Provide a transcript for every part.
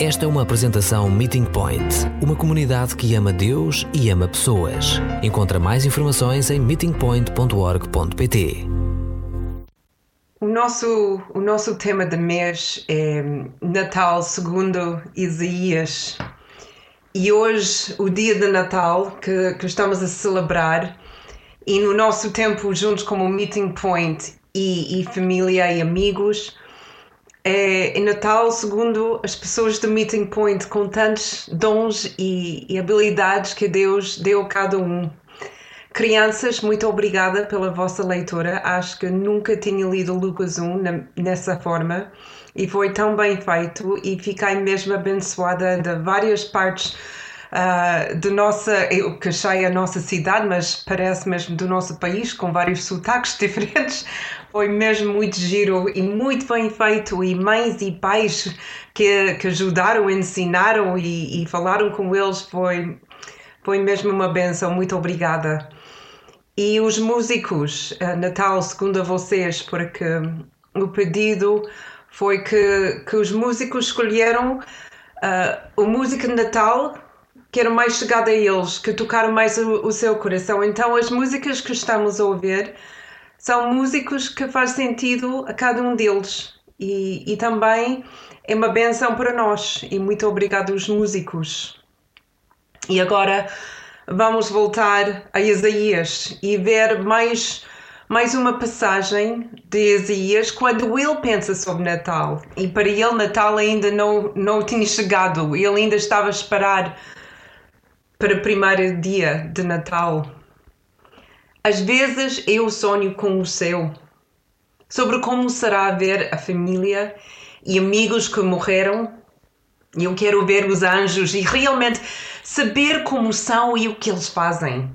Esta é uma apresentação Meeting Point, uma comunidade que ama Deus e ama pessoas. Encontra mais informações em meetingpoint.org.pt. O nosso, o nosso tema de mês é Natal segundo Isaías. E hoje, o dia de Natal que, que estamos a celebrar, e no nosso tempo juntos como Meeting Point e, e família e amigos, é, Natal segundo as pessoas do Meeting Point, com tantos dons e, e habilidades que Deus deu a cada um. Crianças, muito obrigada pela vossa leitura. Acho que nunca tinha lido Lucas 1 na, nessa forma e foi tão bem feito e fiquei mesmo abençoada de várias partes uh, nossa, eu que achei a nossa cidade, mas parece mesmo do nosso país, com vários sotaques diferentes. Foi mesmo muito giro e muito bem feito. E mães e pais que, que ajudaram, ensinaram e, e falaram com eles foi, foi mesmo uma benção. Muito obrigada. E os músicos, uh, Natal, segundo a vocês, porque o pedido foi que, que os músicos escolheram uh, o música de Natal que era mais chegada a eles, que tocaram mais o, o seu coração. Então, as músicas que estamos a ouvir são músicos que faz sentido a cada um deles e, e também é uma benção para nós e muito obrigado aos músicos. E agora vamos voltar a Isaías e ver mais mais uma passagem de Isaías quando ele pensa sobre Natal. E para ele Natal ainda não não tinha chegado, ele ainda estava a esperar para o primeiro dia de Natal. Às vezes eu sonho com o céu, sobre como será ver a família e amigos que morreram. Eu quero ver os anjos e realmente saber como são e o que eles fazem.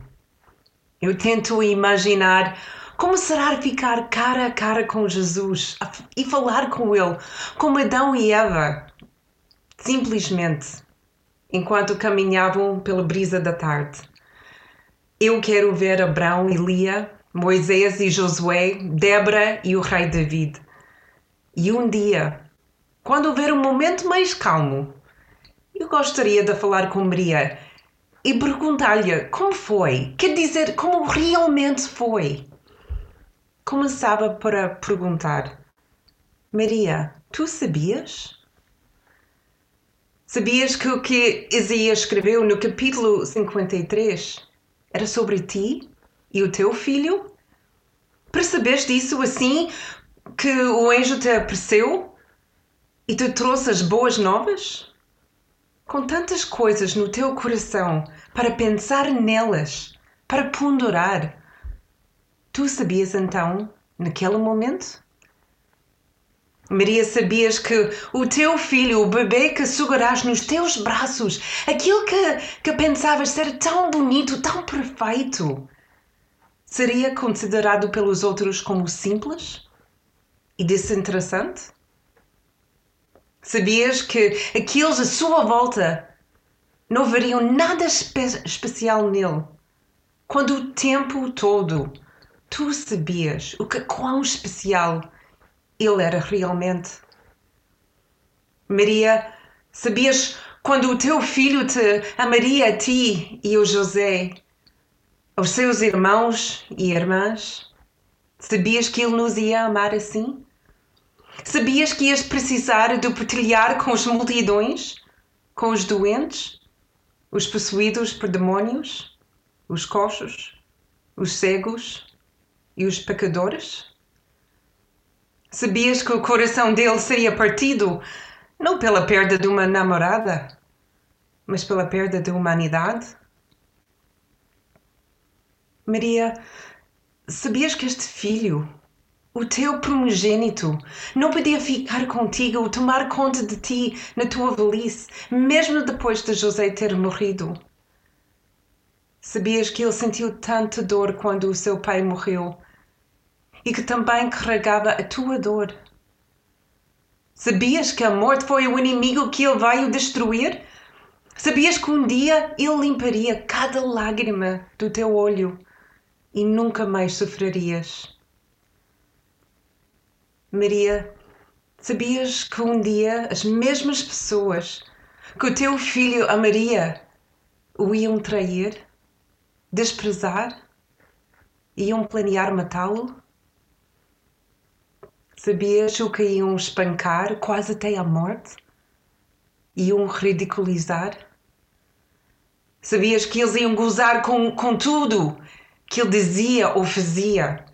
Eu tento imaginar como será ficar cara a cara com Jesus e falar com Ele, como Adão e Eva. Simplesmente, enquanto caminhavam pela brisa da tarde. Eu quero ver Abraão e Lia, Moisés e Josué, Débora e o rei David. E um dia, quando houver um momento mais calmo, eu gostaria de falar com Maria e perguntar-lhe como foi, quer dizer, como realmente foi. Começava para perguntar: Maria, tu sabias? Sabias que o que Isaías escreveu no capítulo 53 era sobre ti e o teu filho? Percebeste isso assim que o anjo te apareceu e te trouxe as boas novas? Com tantas coisas no teu coração para pensar nelas, para ponderar, tu sabias então, naquele momento? Maria, sabias que o teu filho, o bebê que segurás nos teus braços, aquilo que, que pensavas ser tão bonito, tão perfeito, seria considerado pelos outros como simples e desinteressante? Sabias que aqueles à sua volta não veriam nada espe especial nele, quando o tempo todo tu sabias o que quão especial ele era realmente. Maria, sabias quando o teu filho te amaria a ti e o José, aos seus irmãos e irmãs? Sabias que ele nos ia amar assim? Sabias que ias precisar de partilhar com as multidões, com os doentes, os possuídos por demônios, os coxos, os cegos e os pecadores? Sabias que o coração dele seria partido não pela perda de uma namorada, mas pela perda da humanidade? Maria, sabias que este filho, o teu primogênito, não podia ficar contigo ou tomar conta de ti na tua velhice, mesmo depois de José ter morrido? Sabias que ele sentiu tanta dor quando o seu pai morreu e que também carregava a tua dor. Sabias que a morte foi o inimigo que ele veio destruir? Sabias que um dia ele limparia cada lágrima do teu olho e nunca mais sofrerias? Maria, sabias que um dia as mesmas pessoas que o teu filho a Maria o iam trair, desprezar, iam planear matá-lo? Sabias o que iam espancar quase até à morte? Iam ridiculizar? Sabias que eles iam gozar com, com tudo que ele dizia ou fazia?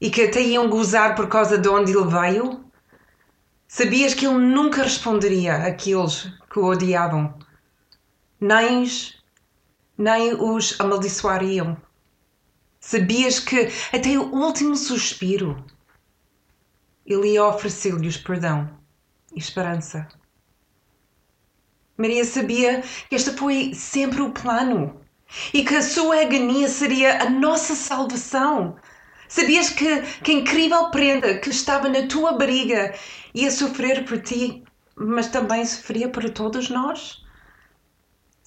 E que até iam gozar por causa de onde ele veio? Sabias que ele nunca responderia àqueles que o odiavam? Nem, nem os amaldiçoariam. Sabias que até o último suspiro ele ia oferecer-lhes perdão e esperança. Maria sabia que este foi sempre o plano e que a sua agonia seria a nossa salvação. Sabias que, que incrível prenda que estava na tua barriga ia sofrer por ti, mas também sofria por todos nós?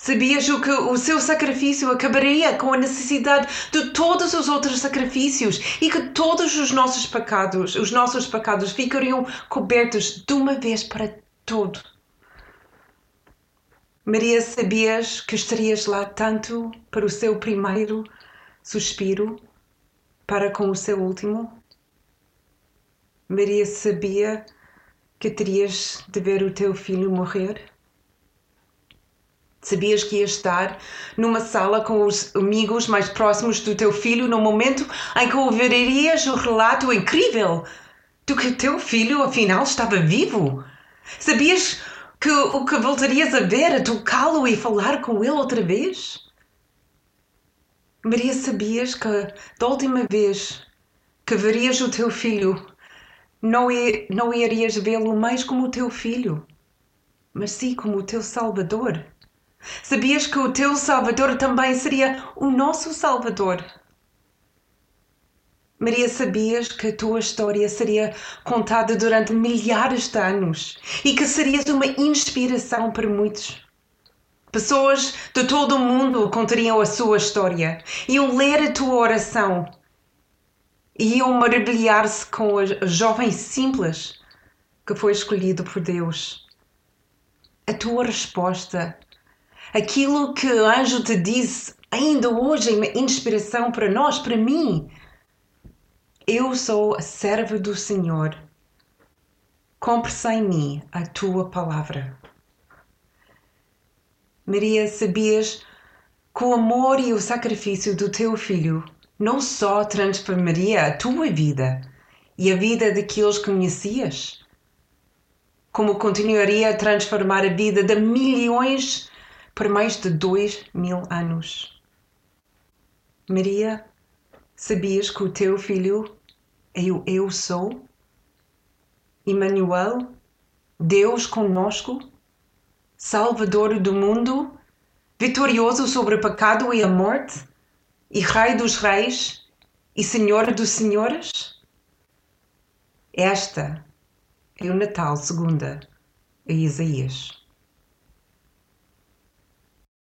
Sabias o que o seu sacrifício acabaria com a necessidade de todos os outros sacrifícios e que todos os nossos pecados, os nossos pecados ficariam cobertos de uma vez para todo? Maria, sabias que estarias lá tanto para o seu primeiro suspiro, para com o seu último? Maria sabia que terias de ver o teu filho morrer? Sabias que ias estar numa sala com os amigos mais próximos do teu filho no momento em que ouvirias o relato incrível de que teu filho afinal estava vivo? Sabias que o que voltarias a ver, a tocá-lo e falar com ele outra vez? Maria, sabias que da última vez que verias o teu filho, não, não irias vê-lo mais como o teu filho, mas sim como o teu Salvador? Sabias que o teu Salvador também seria o nosso Salvador? Maria, sabias que a tua história seria contada durante milhares de anos e que serias uma inspiração para muitos? Pessoas de todo o mundo contariam a sua história, iam ler a tua oração e iam maravilhar-se com a jovem simples que foi escolhido por Deus. A tua resposta, aquilo que o anjo te disse, ainda hoje é inspiração para nós, para mim eu sou a serva do Senhor. Compre-se em mim a tua palavra. Maria, sabias que o amor e o sacrifício do teu filho não só transformaria a tua vida e a vida daqueles que conhecias, como continuaria a transformar a vida de milhões por mais de dois mil anos. Maria, sabias que o teu filho eu, eu sou, Emmanuel, Deus conosco, Salvador do mundo, vitorioso sobre o pecado e a morte, e Rei dos Reis e Senhor dos Senhores? Esta é o Natal segunda a Isaías.